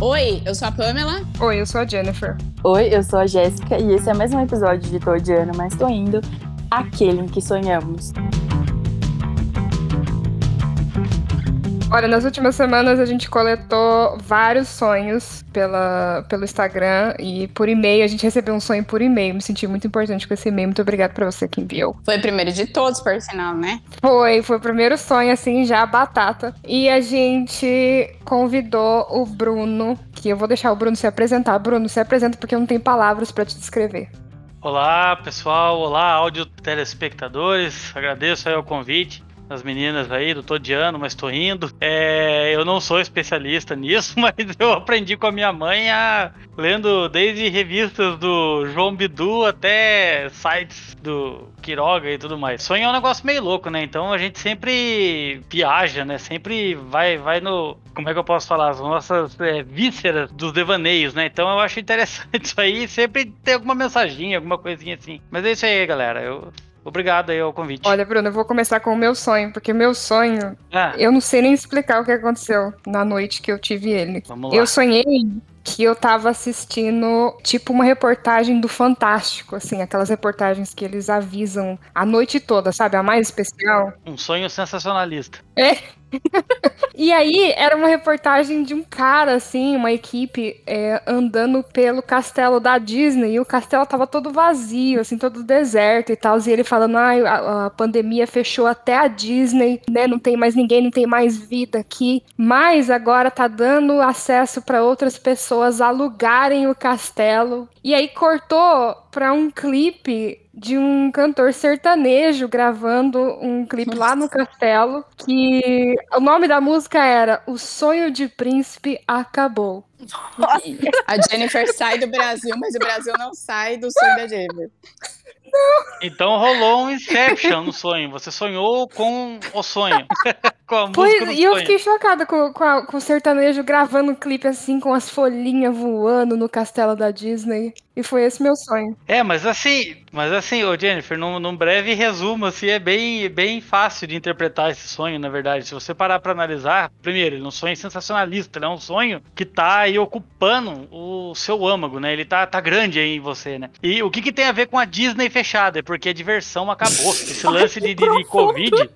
Oi, eu sou a Pamela. Oi, eu sou a Jennifer. Oi, eu sou a Jéssica e esse é mais um episódio de Tô Odiando, mas tô indo, aquele em que sonhamos. Olha, nas últimas semanas a gente coletou vários sonhos pela, pelo Instagram e por e-mail. A gente recebeu um sonho por e-mail. Me senti muito importante com esse e-mail. Muito obrigada pra você que enviou. Foi o primeiro de todos, por sinal, né? Foi, foi o primeiro sonho, assim, já batata. E a gente convidou o Bruno, que eu vou deixar o Bruno se apresentar. Bruno, se apresenta porque eu não tenho palavras pra te descrever. Olá, pessoal. Olá, áudio telespectadores. Agradeço aí o convite das meninas aí, do tô ano, mas tô indo. É, eu não sou especialista nisso, mas eu aprendi com a minha mãe a lendo desde revistas do João Bidu até sites do Quiroga e tudo mais. Sonho é um negócio meio louco, né? Então a gente sempre viaja, né? Sempre vai, vai no. Como é que eu posso falar? As nossas é, vísceras dos devaneios, né? Então eu acho interessante isso aí. Sempre tem alguma mensaginha, alguma coisinha assim. Mas é isso aí, galera. Eu Obrigado aí ao convite. Olha, Bruno, eu vou começar com o meu sonho, porque meu sonho, ah. eu não sei nem explicar o que aconteceu na noite que eu tive ele. Vamos lá. Eu sonhei que eu tava assistindo tipo uma reportagem do Fantástico, assim, aquelas reportagens que eles avisam a noite toda, sabe? A mais especial. Um sonho sensacionalista. É. e aí era uma reportagem de um cara, assim, uma equipe é, andando pelo castelo da Disney e o castelo tava todo vazio, assim, todo deserto e tal. E ele falando, ah, a, a pandemia fechou até a Disney, né? Não tem mais ninguém, não tem mais vida aqui. Mas agora tá dando acesso para outras pessoas alugarem o castelo. E aí cortou para um clipe de um cantor sertanejo gravando um clipe lá no castelo que o nome da música era O Sonho de Príncipe Acabou. Nossa. A Jennifer sai do Brasil, mas o Brasil não sai do sonho da Jennifer. Então rolou um Inception no sonho. Você sonhou com o sonho. Com a pois, música e eu fiquei chocada com, com, a, com, o sertanejo gravando um clipe assim, com as folhinhas voando no castelo da Disney. E foi esse meu sonho. É, mas assim, mas assim, ô Jennifer, num, num breve resumo, assim, é bem, bem fácil de interpretar esse sonho, na verdade. Se você parar pra analisar, primeiro, ele é um sonho sensacionalista, ele é um sonho que tá aí ocupando o seu âmago, né? Ele tá, tá grande aí em você, né? E o que que tem a ver com a Disney fechada? É porque a diversão acabou. Esse lance de, de, de Covid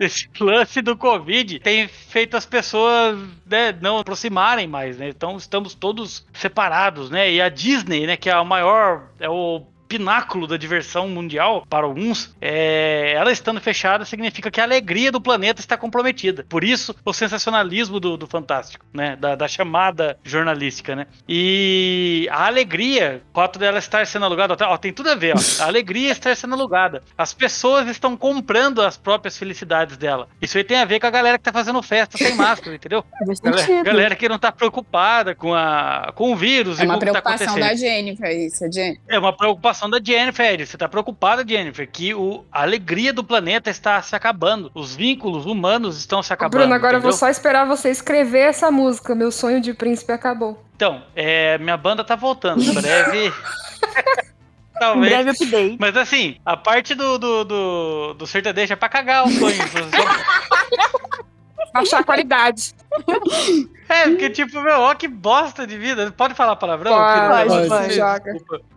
esse lance do Covid tem feito as pessoas né, não aproximarem mais, né? Então estamos todos separados, né? E a Disney, né, que é a maior, é o pináculo da diversão mundial para alguns, é, ela estando fechada significa que a alegria do planeta está comprometida. Por isso, o sensacionalismo do, do Fantástico, né? Da, da, chamada jornalística, né? E a alegria, o fato dela estar sendo alugada, ó, tem tudo a ver, ó. A alegria estar sendo alugada. As pessoas estão comprando as próprias felicidades dela. Isso aí tem a ver com a galera que tá fazendo festa sem máscara, entendeu? Galera, galera, que não tá preocupada com, a, com o vírus. É uma tá preocupação tá da Jennifer, isso, Jennifer. É uma preocupação preocupação da Jennifer. Você tá preocupada, Jennifer, que o, a alegria do planeta está se acabando. Os vínculos humanos estão se acabando. Bruno, agora entendeu? eu vou só esperar você escrever essa música. Meu sonho de príncipe acabou. Então, é, minha banda tá voltando. Em breve. Talvez. Breve update. Mas assim, a parte do, do, do, do sertanejo é pra cagar o sonho. Baixar a qualidade. É, porque tipo, meu, ó que bosta de vida. Pode falar palavrão? Pode, pode, pode, joga.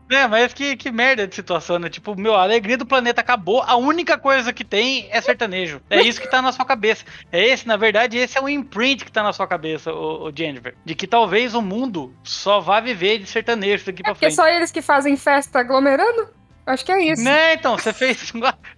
É, mas que, que merda de situação, né? Tipo, meu, a alegria do planeta acabou, a única coisa que tem é sertanejo. É isso que tá na sua cabeça. É esse, na verdade, esse é o imprint que tá na sua cabeça, o, o Jennifer. De que talvez o mundo só vá viver de sertanejo daqui é pra frente. É só eles que fazem festa aglomerando? Acho que é isso. Né, então, você fez.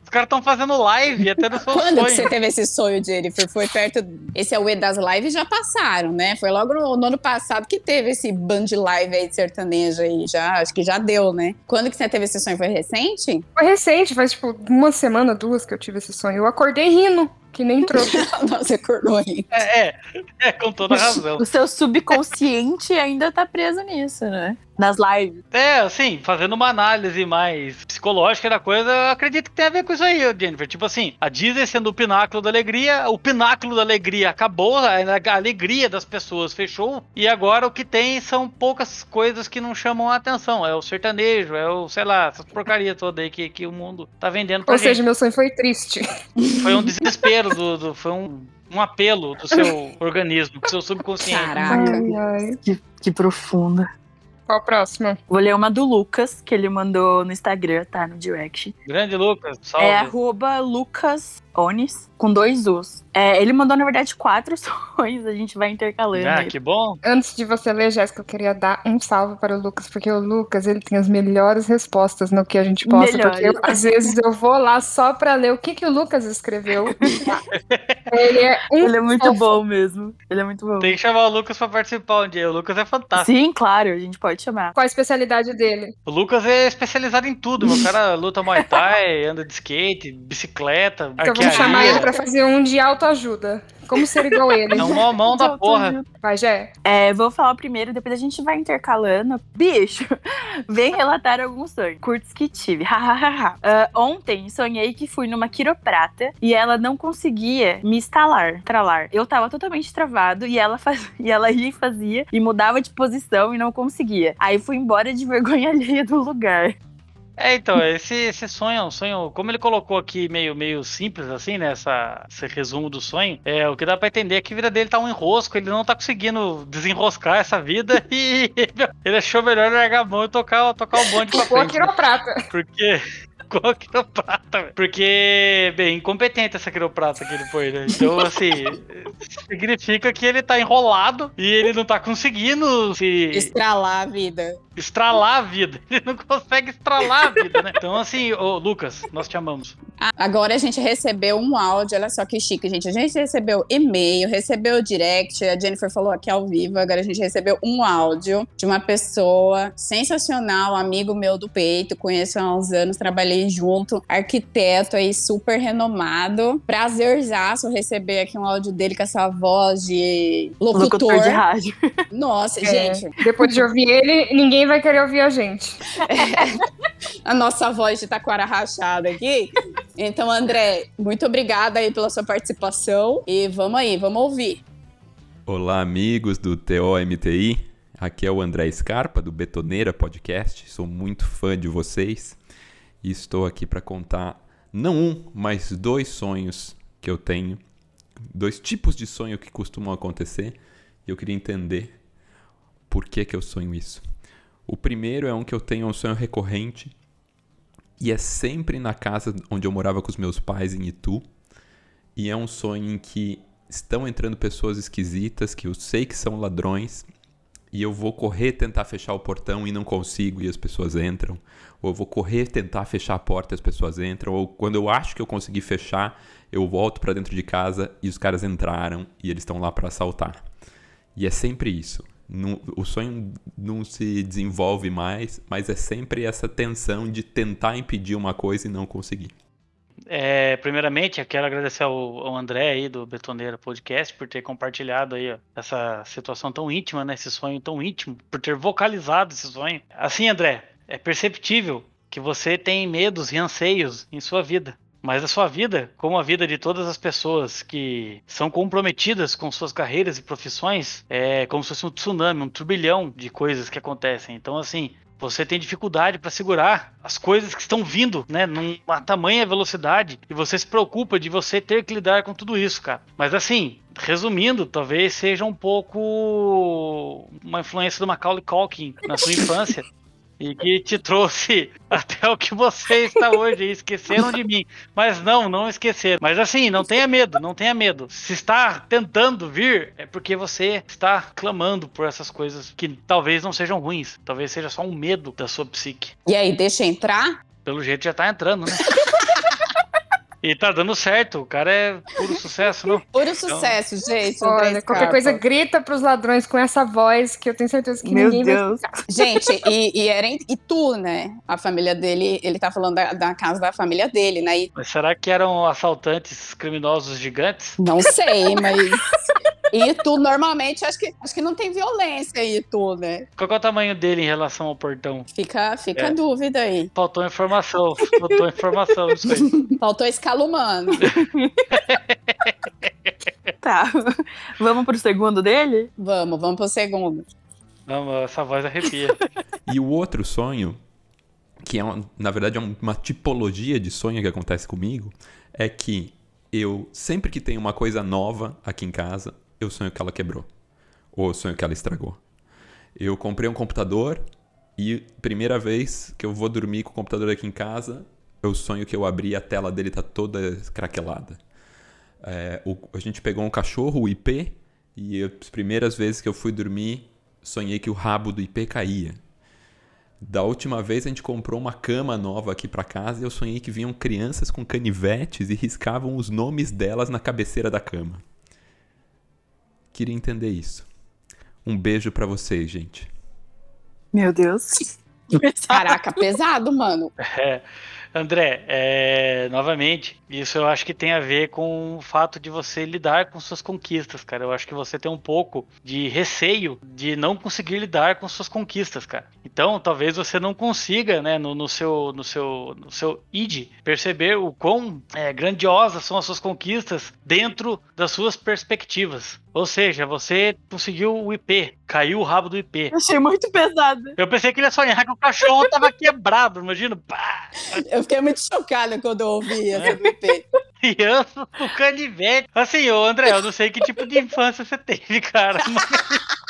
Os caras estão fazendo live até no seu Quando sonho. que você teve esse sonho, Jennifer? Foi perto. Esse é o E das lives, já passaram, né? Foi logo no, no, ano passado que teve esse band live aí de sertanejo aí. Já, acho que já deu, né? Quando que você teve esse sonho? Foi recente? Foi recente, faz tipo uma semana, duas que eu tive esse sonho. Eu acordei rindo. Que nem trouxe. Nossa, acordou rindo. É, é, é, com toda razão. O seu subconsciente ainda tá preso nisso, né? Nas lives. É, assim, fazendo uma análise mais psicológica da coisa, eu acredito que tem a ver com isso aí, Jennifer. Tipo assim, a Disney sendo o pináculo da alegria, o pináculo da alegria acabou, a alegria das pessoas fechou, e agora o que tem são poucas coisas que não chamam a atenção. É o sertanejo, é o, sei lá, essas porcarias todas aí que, que o mundo tá vendendo pra Ou gente. seja, meu sonho foi triste. Foi um desespero, do, do- foi um, um apelo do seu organismo, do seu subconsciente. Caraca. Ai, ai. Que, que profunda. Qual o próximo? Vou ler uma do Lucas, que ele mandou no Instagram, tá? No direct. Grande Lucas, salve. É arroba Lucas Onis, com dois U's. É, ele mandou, na verdade, quatro sonhos, a gente vai intercalando. Ah, que bom. Antes de você ler, Jéssica, eu queria dar um salve para o Lucas, porque o Lucas, ele tem as melhores respostas no que a gente posta, Melhores. porque eu, às vezes eu vou lá só para ler o que, que o Lucas escreveu. ele é um Ele é muito fofo. bom mesmo. Ele é muito bom. Tem que chamar o Lucas pra participar um dia. O Lucas é fantástico. Sim, claro, a gente pode chamar. Qual a especialidade dele? O Lucas é especializado em tudo. Meu cara luta Muay Thai, anda de skate, bicicleta, Então vamos chamar ele para fazer um de autoajuda. Como ser igual ele? É um mão da porra. Vai, Jé. É, vou falar primeiro, depois a gente vai intercalando. Bicho, vem relatar alguns sonhos. Curtos que tive. Hahaha. Ah, ontem sonhei que fui numa quiroprata e ela não conseguia me instalar, tralar. Eu tava totalmente travado e ela, faz... e ela ia e fazia e mudava de posição e não conseguia. Aí fui embora de vergonha alheia do lugar. É, então, esse, esse sonho é um sonho, como ele colocou aqui meio, meio simples assim, né, essa, esse resumo do sonho, é, o que dá pra entender é que a vida dele tá um enrosco, ele não tá conseguindo desenroscar essa vida e ele achou melhor largar a mão e tocar, tocar o bonde pra Ficou a frente. né? quiroprata. Porque. Qual a quiroprata, velho? Porque, bem, incompetente essa quiroprata que ele foi, né? Então, assim, significa que ele tá enrolado e ele não tá conseguindo se Estralar a vida. estralar a vida. Ele não consegue estralar a vida, né? Então, assim, ô Lucas, nós te amamos. Agora a gente recebeu um áudio, olha só que chique, gente. A gente recebeu e-mail, recebeu direct, a Jennifer falou aqui ao vivo, agora a gente recebeu um áudio de uma pessoa sensacional, amigo meu do peito, conheço há uns anos, trabalhei junto, arquiteto aí super renomado. Prazerzaço receber aqui um áudio dele com essa voz de locutor. Locutor de rádio. Nossa, É, gente, Depois de ouvir ele, ninguém vai querer ouvir a gente. a nossa voz de taquara rachada aqui. Então, André, muito obrigada aí pela sua participação e vamos aí, vamos ouvir. Olá, amigos do TOMTI. Aqui é o André Scarpa, do Betoneira Podcast. Sou muito fã de vocês e estou aqui para contar não um, mas dois sonhos que eu tenho. Dois tipos de sonho que costumam acontecer e eu queria entender por que, que eu sonho isso. O primeiro é um que eu tenho um sonho recorrente e é sempre na casa onde eu morava com os meus pais em Itu. E é um sonho em que estão entrando pessoas esquisitas que eu sei que são ladrões e eu vou correr tentar fechar o portão e não consigo e as pessoas entram, ou eu vou correr tentar fechar a porta e as pessoas entram, ou quando eu acho que eu consegui fechar, eu volto para dentro de casa e os caras entraram e eles estão lá para assaltar. E é sempre isso. O sonho não se desenvolve mais, mas é sempre essa tensão de tentar impedir uma coisa e não conseguir. É, primeiramente, eu quero agradecer ao, ao André aí do Betoneira Podcast por ter compartilhado aí ó, essa situação tão íntima, né? Esse sonho tão íntimo, por ter vocalizado esse sonho. Assim, André, é perceptível que você tem medos e anseios em sua vida. Mas a sua vida, como a vida de todas as pessoas que são comprometidas com suas carreiras e profissões, é como se fosse um tsunami, um turbilhão de coisas que acontecem. Então, assim, você tem dificuldade para segurar as coisas que estão vindo, né, numa tamanha velocidade, e você se preocupa de você ter que lidar com tudo isso, cara. Mas assim, resumindo, talvez seja um pouco uma influência do Macaulay Culkin na sua infância. E que te trouxe até o que você está hoje. Esqueceram de mim. Mas não, não esqueceram. Mas assim, não tenha medo, não tenha medo. Se está tentando vir, é porque você está clamando por essas coisas que talvez não sejam ruins. Talvez seja só um medo da sua psique. E aí, deixa entrar? Pelo jeito já tá entrando, né? e tá dando certo. O cara é puro sucesso, não? Puro sucesso, gente. André Olha, qualquer coisa grita pros ladrões com essa voz que eu tenho certeza que Meu ninguém vai Deus. Gente, e, e, era em Itu, né? A família dele, ele tá falando da, da casa da família dele, né? E Mas será que eram assaltantes criminosos gigantes? não sei, mas E tu normalmente acho que, acho que não tem violência aí, tu, né? Qual é o tamanho dele em relação ao portão? Fica, fica É. a dúvida aí. Faltou informação, faltou informação disso aí. Faltou escala humana. Tá. Vamos pro segundo dele? Vamos, vamos pro segundo. Não, essa voz arrepia. E o outro sonho, que é uma- na verdade é um- uma tipologia de sonho que acontece comigo, é que eu sempre que tem uma coisa nova aqui em casa, eu sonho que ela quebrou ou eu sonho que ela estragou. Eu comprei um computador e primeira vez que eu vou dormir com o computador aqui em casa, eu sonho que eu abri e a tela dele tá toda craquelada. É, o- a gente pegou um cachorro, o IP, e eu- as primeiras vezes que eu fui dormir, sonhei que o rabo do IP caía. Da última vez a gente comprou uma cama nova aqui pra casa e eu sonhei que vinham crianças com canivetes e riscavam os nomes delas na cabeceira da cama. Queria entender isso. Um beijo pra vocês, gente. Meu Deus. Caraca, pesado, mano. É, André, é, novamente, isso eu acho que tem a ver com o fato de você lidar com suas conquistas, cara. Eu acho que você tem um pouco de receio de não conseguir lidar com suas conquistas, cara. Então, talvez você não consiga, né, no, no seu, no seu, no seu id, perceber o quão é, grandiosas são as suas conquistas dentro das suas perspectivas. Ou seja, você conseguiu o IP, caiu o rabo do IP. Achei muito pesado. Eu pensei que ele ia sonhar que o cachorro tava quebrado, imagina. Pá! Eu fiquei muito chocada quando eu ouvi essa do IP. criança com canivete. Assim, ô André, eu não sei que tipo de infância você teve, cara. Mas,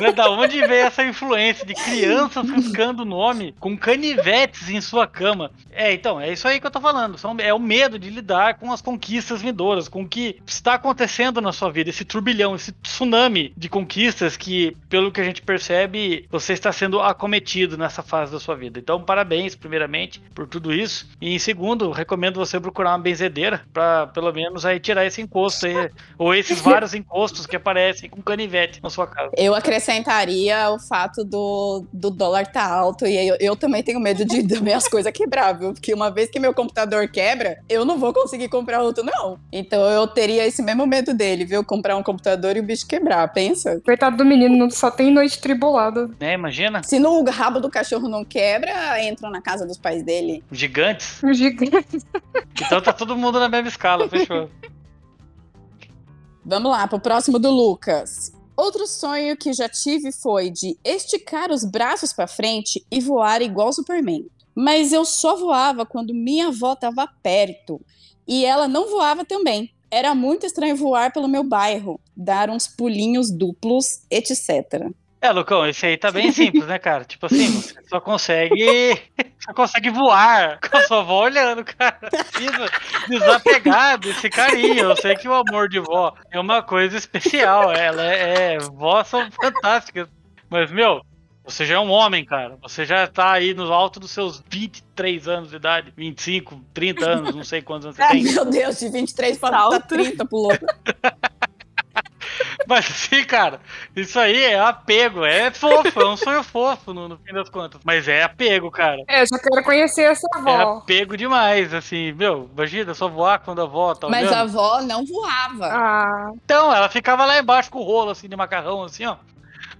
mas da onde veio essa influência de crianças riscando o nome com canivetes em sua cama? É, então, é isso aí que eu tô falando. São- É o medo de lidar com as conquistas vindouras, com o que está acontecendo na sua vida, esse turbilhão, esse tsunami de conquistas que, pelo que a gente percebe, você está sendo acometido nessa fase da sua vida. Então, parabéns, primeiramente, por tudo isso. E em segundo, recomendo você procurar uma benzedeira para pelo menos aí tirar esse encosto aí, ou esses vários encostos que aparecem com canivete na sua casa. Eu acrescentaria o fato do, do dólar tá alto e eu, eu também tenho medo de das minhas coisas quebrar, viu? Porque uma vez que meu computador quebra, eu não vou conseguir comprar outro, não. Então eu teria esse mesmo medo dele, viu? Comprar um computador e o bicho quebrar, pensa. Coitado do menino, só tem noite tribulada. Né, imagina? Se no rabo do cachorro não quebra, entram na casa dos pais dele. Gigantes. Um gigante. Então tá todo mundo na mesma escala, fechou. Vamos lá, pro próximo do Lucas. Outro sonho que já tive foi de esticar os braços pra frente e voar igual Superman. Mas eu só voava quando minha avó tava perto e ela não voava também. Era muito estranho voar pelo meu bairro, dar uns pulinhos duplos, etc. É, Lucão, esse aí tá bem simples, né, cara? Tipo assim, você só consegue. Só consegue voar com a sua avó olhando, cara. Precisa desapegar desse carinho. Eu sei que o amor de vó é uma coisa especial. Ela é. é vós são fantásticas. Mas, meu, você já é um homem, cara. Você já tá aí no alto dos seus 23 anos de idade. 25, 30 anos, não sei quantos anos você Ai, tem. meu Deus, de 23 para Salto. 30 pulou. Mas assim, cara, isso aí é apego, é fofo, é um sonho fofo no, no fim das contas. Mas é apego, cara. É, já quero conhecer essa É avó. apego demais, assim, meu, imagina, só voar quando a avó tá Mas olhando. a avó não voava. Ah, Então, ela ficava lá embaixo com o rolo, assim, de macarrão, assim, ó.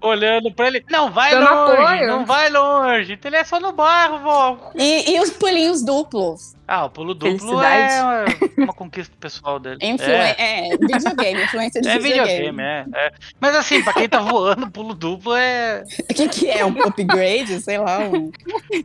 Olhando pra ele. Não vai Dando longe, apoio. não vai longe. Então ele é só no bairro, vó. E, e os pulinhos duplos. Ah, o pulo duplo é uma, uma conquista pessoal dele. Influen É, é. videogame, influência de é videogame. videogame, é, é. Mas assim, pra quem tá voando, pulo duplo é. O que, que é? Um upgrade? Sei lá. Um...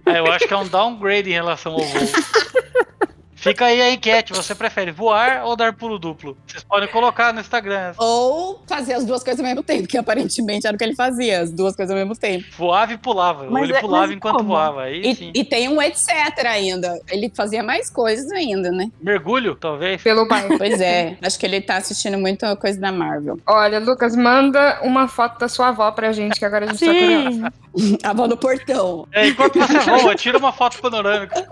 é, Eu acho que é um downgrade em relação ao voo. Fica aí a enquete, você prefere voar ou dar pulo duplo? Vocês podem colocar no Instagram. Ou fazer as duas coisas ao mesmo tempo, que aparentemente era o que ele fazia, as duas coisas ao mesmo tempo. Voava e pulava. ou Mas ele é- pulava mas enquanto como? voava. Aí E, sim. e tem um etc ainda. Ele fazia mais coisas ainda, né? Mergulho, talvez. pelo bairro. Pois é, acho que ele tá assistindo muita coisa da Marvel. Olha, Lucas, manda uma foto da sua avó pra gente, que agora a gente tá curioso. Sim. A avó no portão. É, enquanto você voa, tira uma foto panorâmica.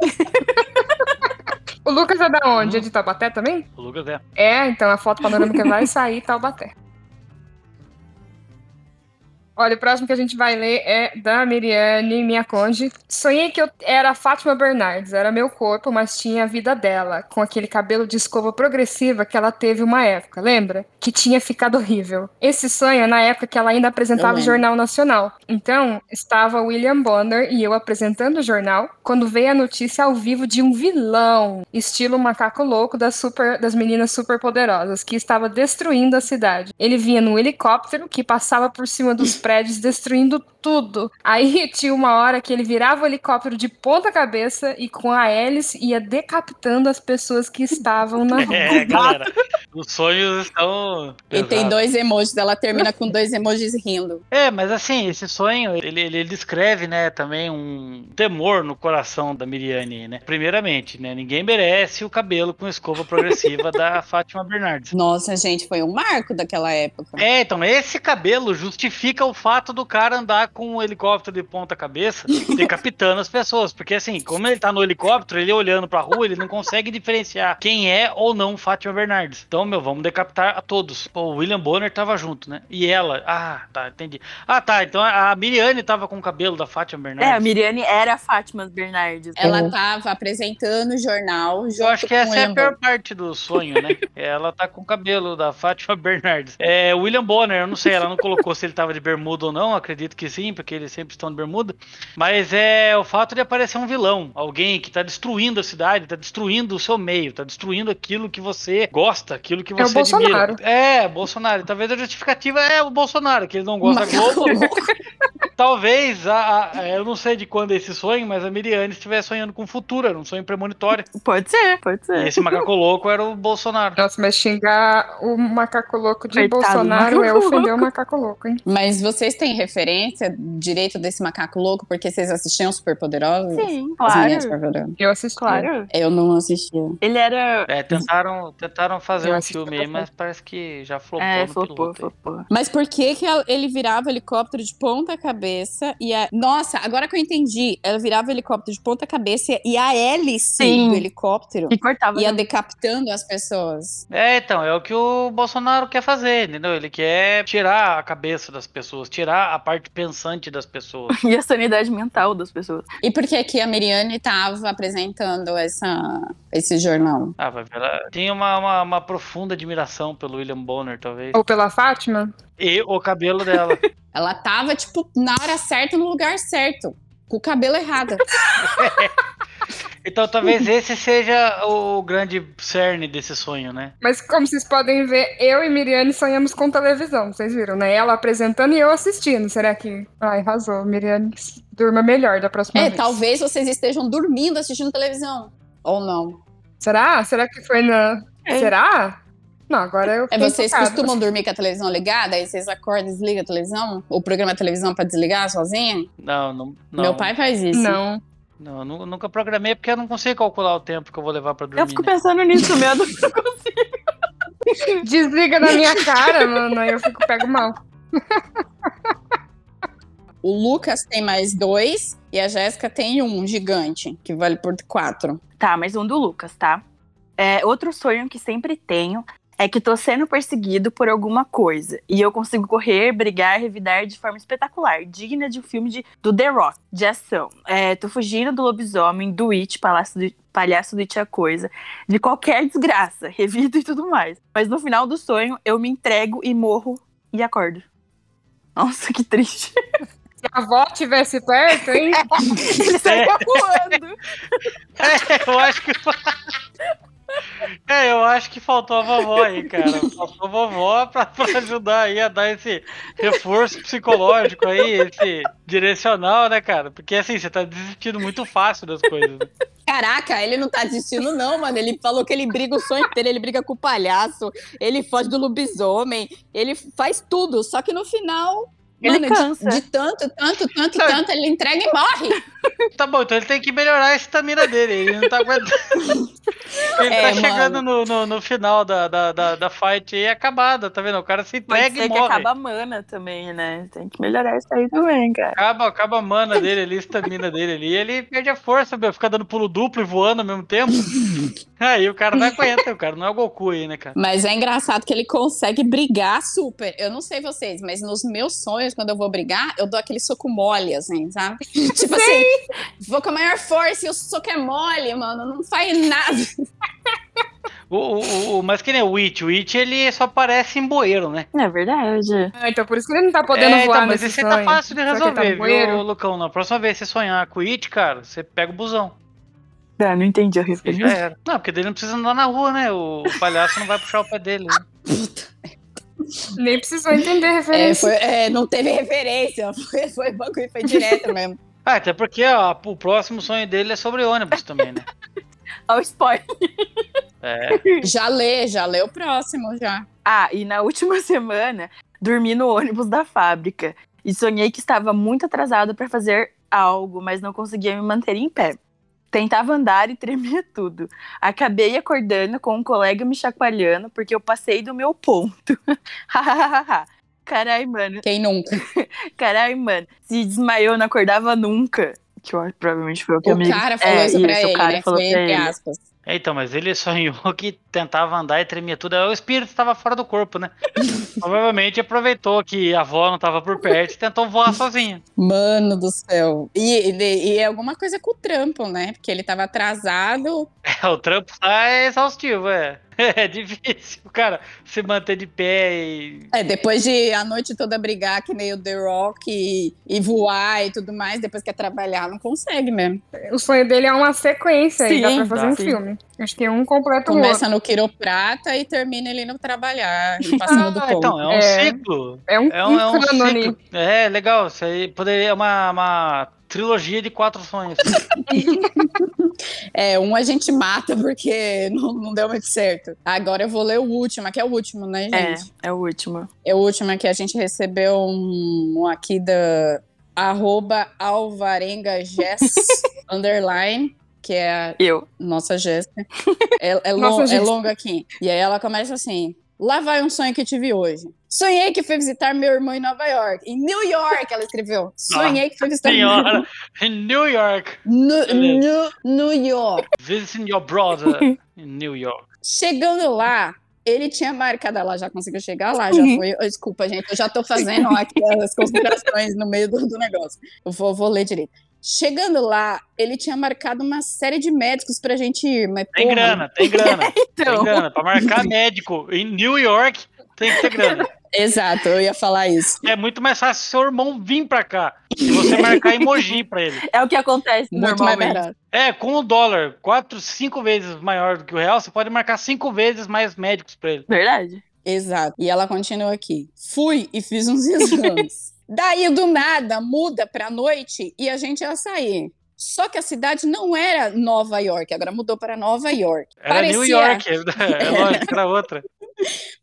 O Lucas é da onde? É de Taubaté também? O Lucas é. É, então a foto panorâmica vai sair Taubaté. Olha, o próximo que a gente vai ler é da Miriane Minha Conde. Sonhei que eu era a Fátima Bernardes, era meu corpo, mas tinha a vida dela, com aquele cabelo de escova progressiva que ela teve uma época, lembra? Que tinha ficado horrível. Esse sonho é na época que ela ainda apresentava o Jornal Nacional. Então, estava William Bonner e eu apresentando o jornal, quando veio a notícia ao vivo de um vilão, estilo macaco louco das, super, das meninas superpoderosas, que estava destruindo a cidade. Ele vinha num helicóptero que passava por cima dos prédios, destruindo tudo. Aí tinha uma hora que ele virava o helicóptero de ponta cabeça e com a hélice ia decapitando as pessoas que estavam na rua. É, galera, os sonhos estão. E tem dois emojis, ela termina com dois emojis rindo. É, mas assim, esse sonho, ele, ele, ele descreve, né, também um temor no coração da Miriane, né? Primeiramente, né, ninguém merece o cabelo com escova progressiva da Fátima Bernardes. Nossa, gente, foi um marco daquela época. É, então, esse cabelo justifica o fato do cara andar com um helicóptero de ponta cabeça, decapitando as pessoas, porque assim, como ele tá no helicóptero, ele olhando pra rua, ele não consegue diferenciar quem é ou não Fátima Bernardes. Então, meu, vamos decapitar a todos. Pô, o William Bonner tava junto, né? E ela, ah, tá, entendi. Ah, tá, então a Miriane tava com o cabelo da Fátima Bernardes. É, a Miriane era a Fátima Bernardes. Ela tava apresentando o jornal junto Eu acho que com essa o é a pior parte do sonho, né? ela tá com o cabelo da Fátima Bernardes. É, o William Bonner, eu não sei, ela não colocou se ele tava de bermuda ou não, acredito que sim, porque eles sempre estão de bermuda. Mas é o fato de aparecer um vilão, alguém que tá destruindo a cidade, tá destruindo o seu meio, tá destruindo aquilo que você gosta, aquilo que É o você admira. Bolsonaro. É, Bolsonaro. Talvez a justificativa é o Bolsonaro, que ele não gosta da Globo. Talvez, a, a- eu não sei de quando é esse sonho, mas a Miriane estivesse sonhando com o futuro, era um sonho premonitório. Pode ser, pode E ser. esse macaco louco era o Bolsonaro. Nossa, mas xingar o macaco louco de Coitado do Bolsonaro é ofender o macaco louco, hein? Mas vocês têm referência direito desse macaco louco porque vocês assistiam Super Poderosos? Sim, claro. Eu assisti. Claro. Eu não assistia. Ele era. É, tentaram, tentaram fazer um assisti filme aí, mas parece que já flopou É, no flopou, flopou. Mas por que que ele virava helicóptero de ponta cabeça e a... Nossa, agora que eu entendi. Ela virava o helicóptero de ponta cabeça e a hélice Sim. do helicóptero E cortava. ia decapitando as pessoas. É, então, é o que o Bolsonaro quer fazer, entendeu? Ele quer tirar a cabeça das pessoas, tirar a parte pensante das pessoas. E a sanidade mental das pessoas. E por que que a Miriane tava apresentando essa, esse jornal? Ah, vai ver. Ela tinha uma, uma, uma profunda admiração pelo William Bonner, talvez. Ou pela Fátima? E o cabelo dela. Ela tava, tipo, na hora certa, no lugar certo. Com o cabelo errado. Então talvez esse seja o grande cerne desse sonho, né? Mas como vocês podem ver, eu e Miriane sonhamos com televisão, vocês viram, né? Ela apresentando e eu assistindo. Será que. Ai, arrasou. Miriane durma melhor da próxima É, vez. talvez vocês estejam dormindo assistindo televisão. Ou não. Será? Será que foi na. É. Será? Não, agora eu. É, vocês tocada. costumam dormir com a televisão ligada? Aí vocês acordam e desligam a televisão? O programa de televisão pra desligar sozinha? Não, não. não Meu pai faz isso. Não. Não, nunca programei porque eu não consigo calcular o tempo que eu vou levar pra dormir. Eu fico né? pensando nisso mesmo. não consigo. Desliga na minha cara, mano. Aí eu fico pego mal. O Lucas tem mais dois e a Jéssica tem um gigante, que vale por quatro. Tá, mais um do Lucas, tá? É, outro sonho que sempre tenho é que tô sendo perseguido por alguma coisa. E eu consigo correr, brigar, revidar de forma espetacular, digna de um filme de, do The Rock, de ação. É, tô fugindo do lobisomem, do It, palhaço do, palhaço do It é coisa, de qualquer desgraça, revido e tudo mais. Mas no final do sonho, eu me entrego e morro e acordo. Nossa, que triste. Se a avó estivesse perto, hein? Ele saiu voando. É, eu acho que. É, eu acho que faltou a vovó aí, cara. Faltou a vovó pra, pra ajudar aí a dar esse reforço psicológico aí, esse direcional, né, cara? Porque assim, você tá desistindo muito fácil das coisas. né? Caraca, ele não tá desistindo, não, mano. Ele falou que ele briga o sonho inteiro, ele briga com o palhaço, ele foge do lobisomem, ele faz tudo. Só que no final. Ele mano, de- cansa. De, tanto, tanto, tanto, tanto, ele entrega e morre. Tá bom, então ele tem que melhorar a estamina dele. Ele não tá aguentando. Ele É, tá chegando no, no, no final da, da, da, da fight aí acabada, tá vendo? O cara se Pode entrega ser e que morre. acaba a mana também, né? Tem que melhorar isso aí também, cara. Acaba, acaba a mana dele ali, a estamina dele ali, ele perde a força, meu, fica dando pulo duplo e voando ao mesmo tempo. Aí o cara não aguenta, o cara não é o Goku aí, né, cara? Mas é engraçado que ele consegue brigar super. Eu não sei vocês, mas nos meus sonhos quando eu vou brigar, eu dou aquele soco mole, assim, sabe? tipo assim, vou com a maior força e o soco é mole, mano, não faz nada. O, o, o, mas que nem o Witch, o Witch ele só aparece em bueiro, né? É verdade. Ah, então por isso que ele não tá podendo é, voar então, mas esse tá fácil de tá resolver, bueiro. viu, Lucão? Na próxima vez que você sonhar com o Witch, cara, você pega o busão. Ah, não entendi a era. Não, porque dele não precisa andar na rua, né? O, palhaço não vai puxar o pé dele. né? Nem precisou entender a É, referência. foi- é, não teve referência, foi, foi bagulho, foi direto mesmo. Ah, até porque ó, o próximo sonho dele é sobre ônibus também, né? Olha o spoiler. É. Já lê, já lê o próximo, já. Ah, e na última semana, dormi no ônibus da fábrica e sonhei que estava muito atrasado para fazer algo, mas não conseguia me manter em pé. Tentava andar e tremia tudo. Acabei acordando com um colega me chacoalhando porque eu passei do meu ponto. Carai, mano. Quem nunca? Carai, mano. Se desmaiou, não acordava nunca. Que eu, provavelmente foi o que O amigo- cara falou É, isso pra isso, o ele, cara né? falou Foi pra entre ele. É, Então, mas ele sonhou que tentava andar e tremia tudo. O espírito estava fora do corpo, né? Provavelmente aproveitou que a avó não estava por perto e tentou voar sozinho. Mano do céu. E, e, e é alguma coisa com o trampo, né? Porque ele tava atrasado. É, o trampo é exaustivo, é. É difícil, cara, se manter de pé e. É, depois de a noite toda brigar, que nem o The Rock, e, e voar e tudo mais, depois quer trabalhar, não consegue mesmo. O sonho dele é uma sequência aí, dá Sim, pra fazer dá. um Sim. filme. Acho que um completa o outro. Começa no quiroprata e termina ele no trabalhar, e passando do Ah, ponto. então, é um É. ciclo. É um, É um, é um ciclo. É, legal. Isso aí poderia. É uma, uma trilogia de quatro sonhos. É, um a gente mata porque não, não deu muito certo. Agora eu vou ler o último, que é o último, né, É, gente? é o último. É, o último que a gente recebeu um, um aqui da arroba alvarengagess underline, que é a Eu. nossa Jéssica. É, é, Nossa lon- é longo aqui. E aí ela começa assim: Lá vai um sonho que tive hoje. Sonhei que fui visitar meu irmão em Nova York. Em New York, ela escreveu. Sonhei que fui visitar meu irmão Senhora, em New York. no, no, New York. Visiting your brother in New York. Chegando lá, ele tinha marcado. Ela já conseguiu chegar lá, já foi. oh, Desculpa, gente, eu já tô fazendo aqui as considerações no meio do, do negócio. Eu vou, vou ler direito. Chegando lá, ele tinha marcado uma série de médicos pra gente ir, mas Tem porra, grana, tem grana. Tem Então, grana. Pra marcar médico em New York, tem que ter grana. Exato, eu ia falar isso. É muito mais fácil seu irmão vir pra cá e você marcar emoji pra ele. é o que acontece Muito normalmente. É, com o dólar quatro, cinco vezes maior do que o real, você pode marcar cinco vezes mais médicos pra ele. Verdade? Exato. E ela continua aqui. Fui e fiz uns exames. Daí, do nada, muda pra noite e a gente ia sair. Só que a cidade não era Nova York, agora mudou para Nova York. Era New York, é lógico, era outra.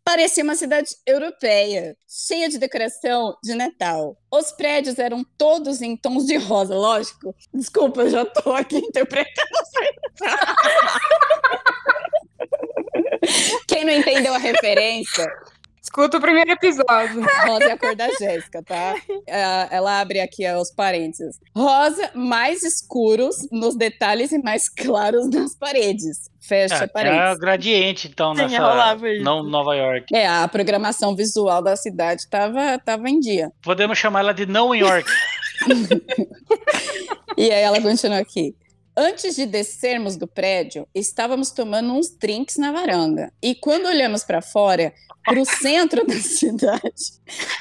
Parecia uma cidade europeia, cheia de decoração de Natal. Os prédios eram todos em tons de rosa, lógico. Desculpa, eu já tô aqui interpretando. Quem não entendeu a referência, Escuta o primeiro episódio. Rosa é a cor da Jéssica, tá? É, Ela abre aqui os parênteses. Rosa mais escuros nos detalhes e mais claros nas paredes. Fecha É, é o parênteses. gradiente, então, Sim, nessa. Não Nova York. É, a programação visual da cidade tava, tava em dia. Podemos chamar ela de Não York. E aí ela continua aqui. Antes de descermos do prédio, estávamos tomando uns drinks na varanda. E quando olhamos para fora, para o centro da cidade,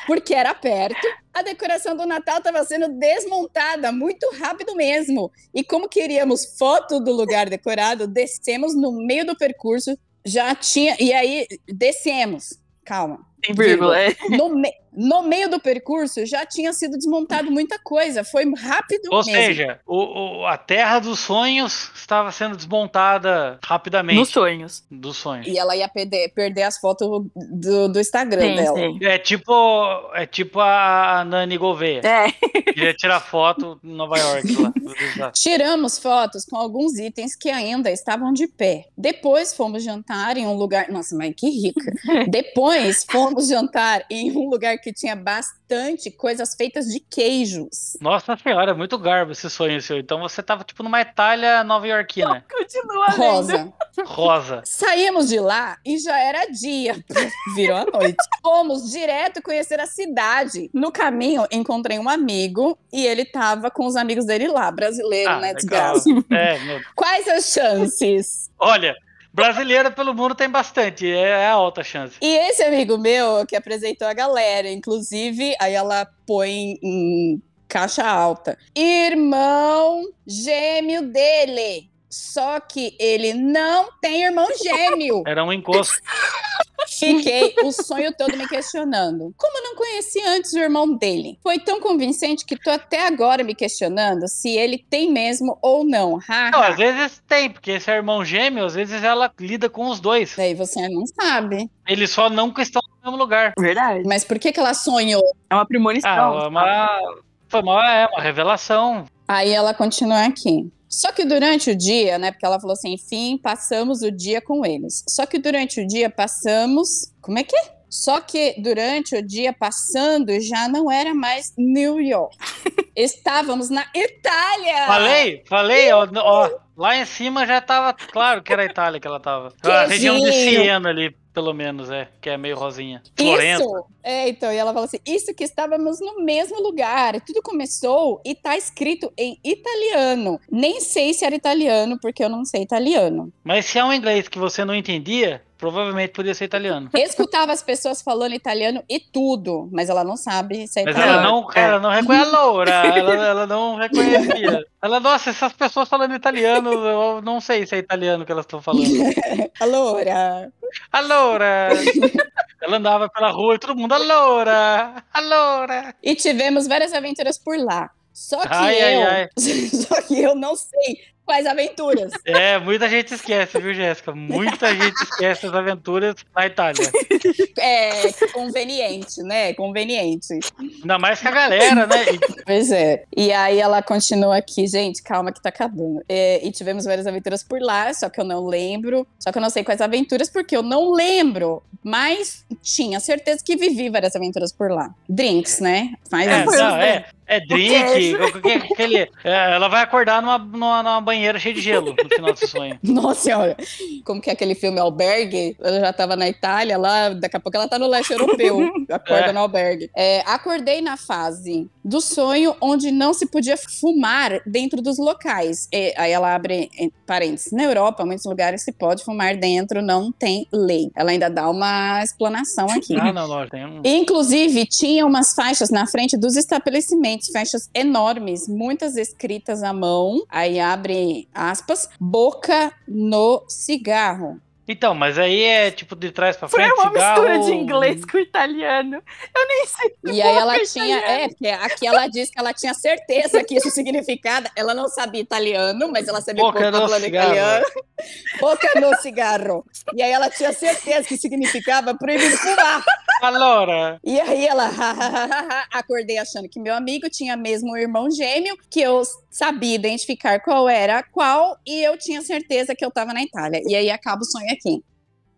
porque era perto, a decoração do Natal estava sendo desmontada muito rápido mesmo. E como queríamos foto do lugar decorado, descemos no meio do percurso, já tinha. E aí, descemos. Calma. Tem vírgula. É. No, me- no meio do percurso já tinha sido desmontado muita coisa. Foi rápido Ou mesmo. seja, o, o- a Terra dos Sonhos estava sendo desmontada rapidamente. Nos sonhos. Dos sonhos. E ela ia perder, perder as fotos do, do Instagram Sim, dela. sim. É tipo, é tipo a Nani Gouveia. É. ia tirar foto em Nova York lá. Tiramos fotos com alguns itens que ainda estavam de pé. Depois fomos jantar em um lugar. Nossa, mas que rica! Depois fomos jantar em um lugar que tinha bastante coisas feitas de queijos. Nossa senhora, muito garbo esse sonho seu. Então você tava tipo numa Itália nova iorquina. Continua. Rosa. Rosa. Saímos de lá e já era dia. Virou a noite. Fomos direto conhecer a cidade. No caminho, encontrei um amigo e ele tava com os amigos dele lá, brasileiro, Ah, né? Desgraça. É, meu. Quais as chances? Olha, brasileiro pelo mundo tem bastante, é, é alta chance. E esse amigo meu que apresentou a galera, inclusive, aí ela põe em caixa alta. Irmão gêmeo dele. Só que ele não tem irmão gêmeo. Era um encosto. Fiquei o sonho todo me questionando. Como eu não conheci antes o irmão dele? Foi tão convincente que tô até agora me questionando se ele tem mesmo ou não. Ha, Não, às vezes tem, porque esse é irmão gêmeo, às vezes ela lida com os dois. Daí você não sabe. Eles só nunca estão no mesmo lugar. Verdade. Mas por que, que ela sonhou? É uma premonição. Ah, é uma, foi uma, é uma revelação. Aí ela continua aqui. Só que durante o dia, né? Porque ela falou assim, enfim, passamos o dia com eles. Só que durante o dia passamos. Como é que é? Só que durante o dia passando já não era mais New York. Estávamos na Itália! Falei, falei, ó, ó, lá em cima já tava claro que era a Itália que ela tava. A região de. Siena ali, pelo menos, é, que é meio rosinha. Florença. Isso! É, então, e ela falou assim: isso que estávamos no mesmo lugar. Tudo começou e tá escrito em italiano. Nem sei se era italiano, porque eu não sei italiano. Mas se é um inglês que você não entendia, provavelmente podia ser italiano. Escutava as pessoas falando italiano e tudo, mas ela não sabe se é Mas italiano. ela não, ela não reconhecia a Loura, ela, ela não reconhecia. Ela, nossa, essas pessoas falando italiano, eu não sei se é italiano que elas estão falando. Alora. A Loura! Ela andava pela rua e todo mundo, a Loura! A Loura! E tivemos várias aventuras por lá. Só que Ai, ai, eu. ai. Só que eu não sei quais aventuras. É, muita gente esquece, viu, Jéssica? Muita gente esquece as aventuras na Itália. É conveniente, né? Conveniente. Ainda mais que a galera, né? Pois é. E aí ela continua aqui, gente, calma que tá acabando. É, e tivemos várias aventuras por lá, só que eu não lembro. Só que eu não sei quais aventuras, porque eu não lembro. Mas tinha certeza que vivi várias aventuras por lá. Drinks, né? Mas É, não, é. é, é drink, aquele- é, ela vai acordar numa, numa, numa banheira cheia de gelo no final desse sonho. Nossa senhora, como que é aquele filme Albergue? Ela já tava na Itália, lá, daqui a pouco ela tá no leste europeu, acorda É. no albergue. É, acordei na fase do sonho onde não se podia fumar dentro dos locais. Aí ela abre parênteses. Na Europa, muitos lugares se pode fumar dentro, não tem lei. Ela ainda dá uma explanação aqui. Ah, não, não, tem um... Inclusive, tinha umas faixas na frente dos estabelecimentos, faixas enormes, muitas escritas à mão. Aí abre aspas, boca no cigarro. Então, mas aí é tipo de trás pra Foi frente, uma cigarro... mistura de inglês com italiano. Eu nem sei. E aí ela boca tinha, italiana. é, aqui ela diz que ela tinha certeza que isso significava. Ela não sabia italiano, mas ela sabia Boca que no falando italiano. Boca no cigarro. E aí ela tinha certeza que significava proibido fumar. Allora, E aí ela, acordei achando que meu amigo tinha mesmo um irmão gêmeo, que eu sabia identificar qual era qual, e eu tinha certeza que eu tava na Itália. E aí acaba o sonho aqui.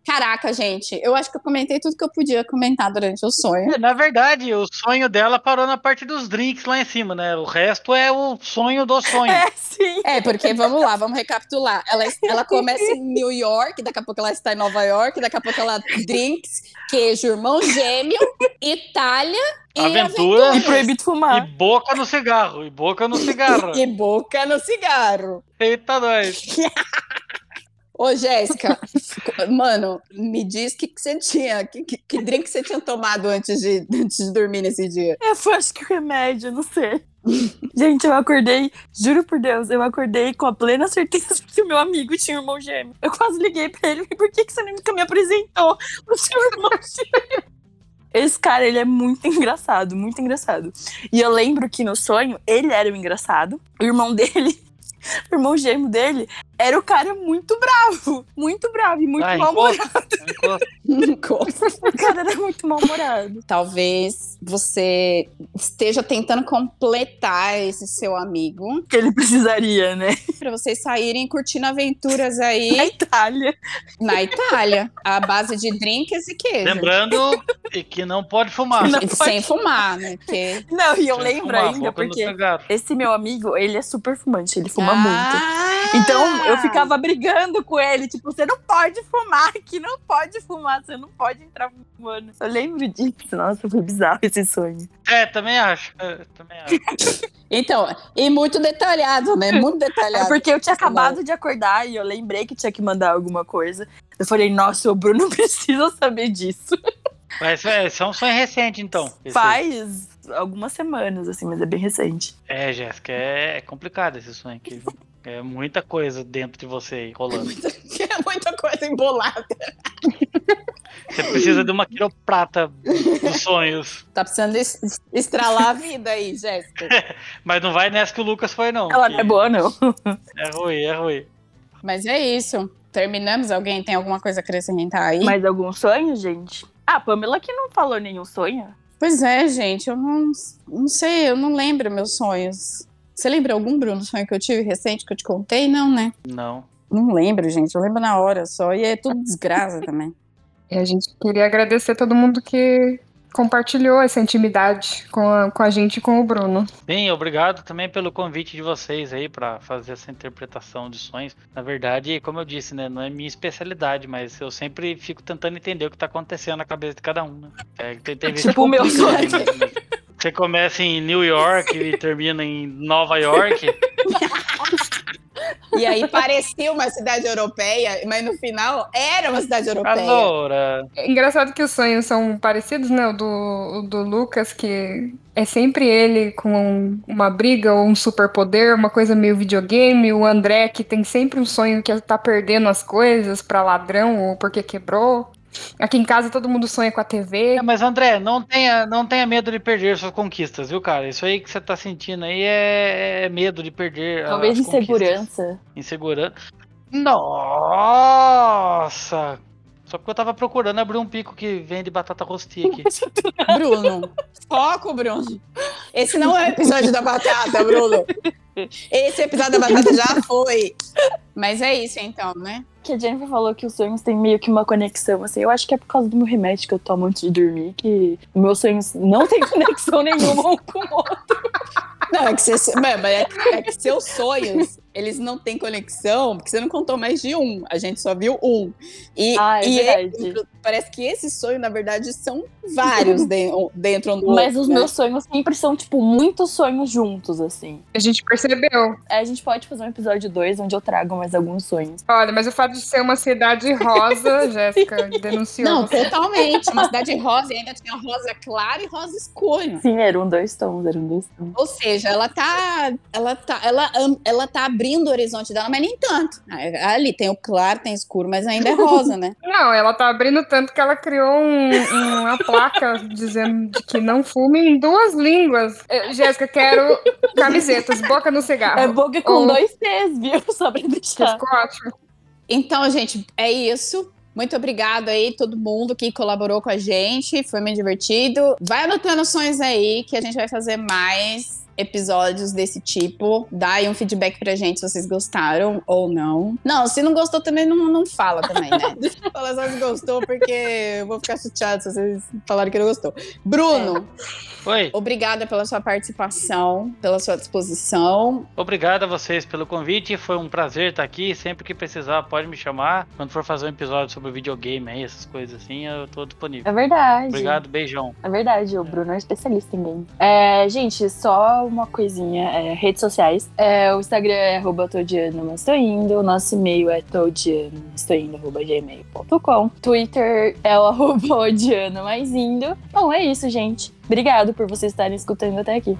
Caraca, gente, eu acho que eu comentei tudo que eu podia comentar durante o sonho. na verdade, o sonho dela parou na parte dos drinks lá em cima, né? O resto é o sonho do sonho. É, sim. É, porque vamos lá, vamos recapitular. Ela, ela começa em New York, daqui a pouco ela está em Nova York, daqui a pouco ela drinks, queijo, irmão gêmeo, Itália e Aventura. E proibido E fumar. boca no cigarro, e boca no cigarro. e boca no cigarro. Eita, nós. Ô, Jéssica, mano, me diz o que, que você tinha, que, que, que drink você tinha tomado antes de, antes de dormir nesse dia? É, foi acho que remédio, não sei. Gente, eu acordei, juro por Deus, eu acordei com a plena certeza que o meu amigo tinha um irmão gêmeo. Eu quase liguei pra ele, por que, que você nunca me apresentou o seu irmão gêmeo? Esse cara, ele é muito engraçado, muito engraçado. E eu lembro que no sonho, ele era o engraçado, o irmão dele, o irmão gêmeo dele, era o cara muito bravo. Muito bravo e muito Ah, mal-humorado. O cara era muito mal-humorado. Talvez você esteja tentando completar esse seu amigo Que ele precisaria, né? para vocês saírem curtindo aventuras Na aí Itália. na Itália, à base de drinks e queijo. Lembrando que não pode fumar. Não Sem fumar, né? Porque Não, e eu Sem lembro fumar, ainda, porque esse meu amigo, ele é super fumante, ele fuma Ah! muito. Então eu ficava brigando com ele, tipo, você não pode fumar aqui, não pode fumar, você não pode entrar fumando. Eu lembro disso, nossa, foi bizarro esse sonho. É, também acho. É, também acho. Então, e muito detalhado, né? Muito É detalhado. porque eu tinha acabado de acordar e eu lembrei que tinha que mandar alguma coisa. Eu falei, nossa, o Bruno precisa saber disso. Mas é, isso é um sonho recente, então. Faz algumas semanas, assim, mas é bem recente. É, Jéssica, é, é complicado esse sonho aqui. É muita coisa dentro de você aí rolando. É muita coisa embolada. Você precisa de uma quiroprata dos sonhos. Tá precisando es- estralar a vida aí, Jéssica. Mas não vai nessa que o Lucas foi, não. Ela não é boa, não. É ruim, é ruim. Mas é isso. Terminamos. Alguém tem alguma coisa a acrescentar aí? Mais algum sonho, gente? Ah, Pamela que não falou nenhum sonho. Pois é, gente. Eu não, não sei, eu não lembro meus sonhos. Você lembra algum, Bruno, sonho que eu tive recente que eu te contei? Não, né? Não. Não lembro, gente. Eu lembro na hora só. E é tudo desgraça também. E a gente queria agradecer todo mundo que compartilhou essa intimidade com a, com a gente e com o Bruno. Sim, obrigado também pelo convite de vocês aí pra fazer essa interpretação de sonhos. Na verdade, como eu disse, né, não é minha especialidade, mas eu sempre fico tentando entender o que tá acontecendo na cabeça de cada um, né? É, tem, tem Tipo o meu né? Você começa em New York e termina em Nova York. E aí parecia uma cidade europeia, mas no final era uma cidade europeia. Adora. É engraçado que os sonhos são parecidos, né? O do, o do Lucas, que é sempre ele com uma briga ou um superpoder, uma coisa meio videogame. O André, que tem sempre um sonho que tá perdendo as coisas pra ladrão ou porque quebrou. Aqui em casa todo mundo sonha com a TV. É, mas André, não tenha, não tenha medo de perder suas conquistas, viu, cara? Isso aí que você tá sentindo aí é, é medo de perder. Talvez insegurança. Insegurança. Nossa! Só porque eu tava procurando abrir um pico que vende batata rostia aqui. Bruno, foco, Bruno. Esse não é o episódio da batata, Bruno. Esse episódio da batata já foi. Mas é isso então, né? Que a Jennifer falou que os sonhos têm meio que uma conexão, assim. Eu acho que é por causa do meu remédio que eu tomo antes de dormir, que meus sonhos não têm conexão nenhuma um com o outro. Não, é que, você, é, é que seus sonhos, eles não têm conexão, porque você não contou mais de um. A gente só viu um. E, Ah, é e verdade. esse- parece que esse sonho, na verdade, são vários de- dentro um do Mas outro. os né? meus sonhos sempre são, tipo, muitos sonhos juntos, assim. A gente percebeu. É, A gente pode fazer um episódio 2 onde eu trago mais alguns sonhos. Olha, mas o fato de ser uma cidade rosa, Jéssica denunciou. Não, você. totalmente. Uma cidade rosa e ainda tinha rosa clara e rosa escura. Sim, eram dois tons, eram dois tons. Ou seja, ela tá, ela tá, ela, ela tá abrindo o horizonte dela, mas nem tanto. Ah, Ali tem o claro, tem o escuro, mas ainda é rosa, né? Não, ela tá abrindo tanto que ela criou um- uma placa dizendo de que não fume em duas línguas. Eh, Jéssica, quero camisetas, boca no cigarro. É boca com Ou- dois T's, viu? Só pra deixar. Ficou ótimo. Então, gente, é isso. Muito obrigado aí, todo mundo que colaborou com a gente. Foi muito divertido. Vai anotando sonhos aí, que a gente vai fazer mais episódios desse tipo. Dá aí um feedback pra gente se vocês gostaram ou não. Não, se não gostou também, não, não fala também, né? Falar só se gostou, porque eu vou ficar chateado se vocês falarem que não gostou. Bruno, Oi, obrigada pela sua participação, pela sua disposição. obrigado a vocês pelo convite. Foi um prazer estar aqui. Sempre que precisar, pode me chamar. Quando for fazer um episódio sobre videogame aí, essas coisas assim, eu tô disponível. É verdade. Obrigado, beijão. É verdade, o Bruno é especialista em game. É, gente, só uma coisinha. é, redes sociais. É, o Instagram é arroba todiano, mas tô indo. O nosso e-mail é todiano, mas tô indo, arroba gmail.com. Twitter é o arroba odiano, mais indo. Bom, é isso, gente. Obrigado por vocês estarem escutando até aqui.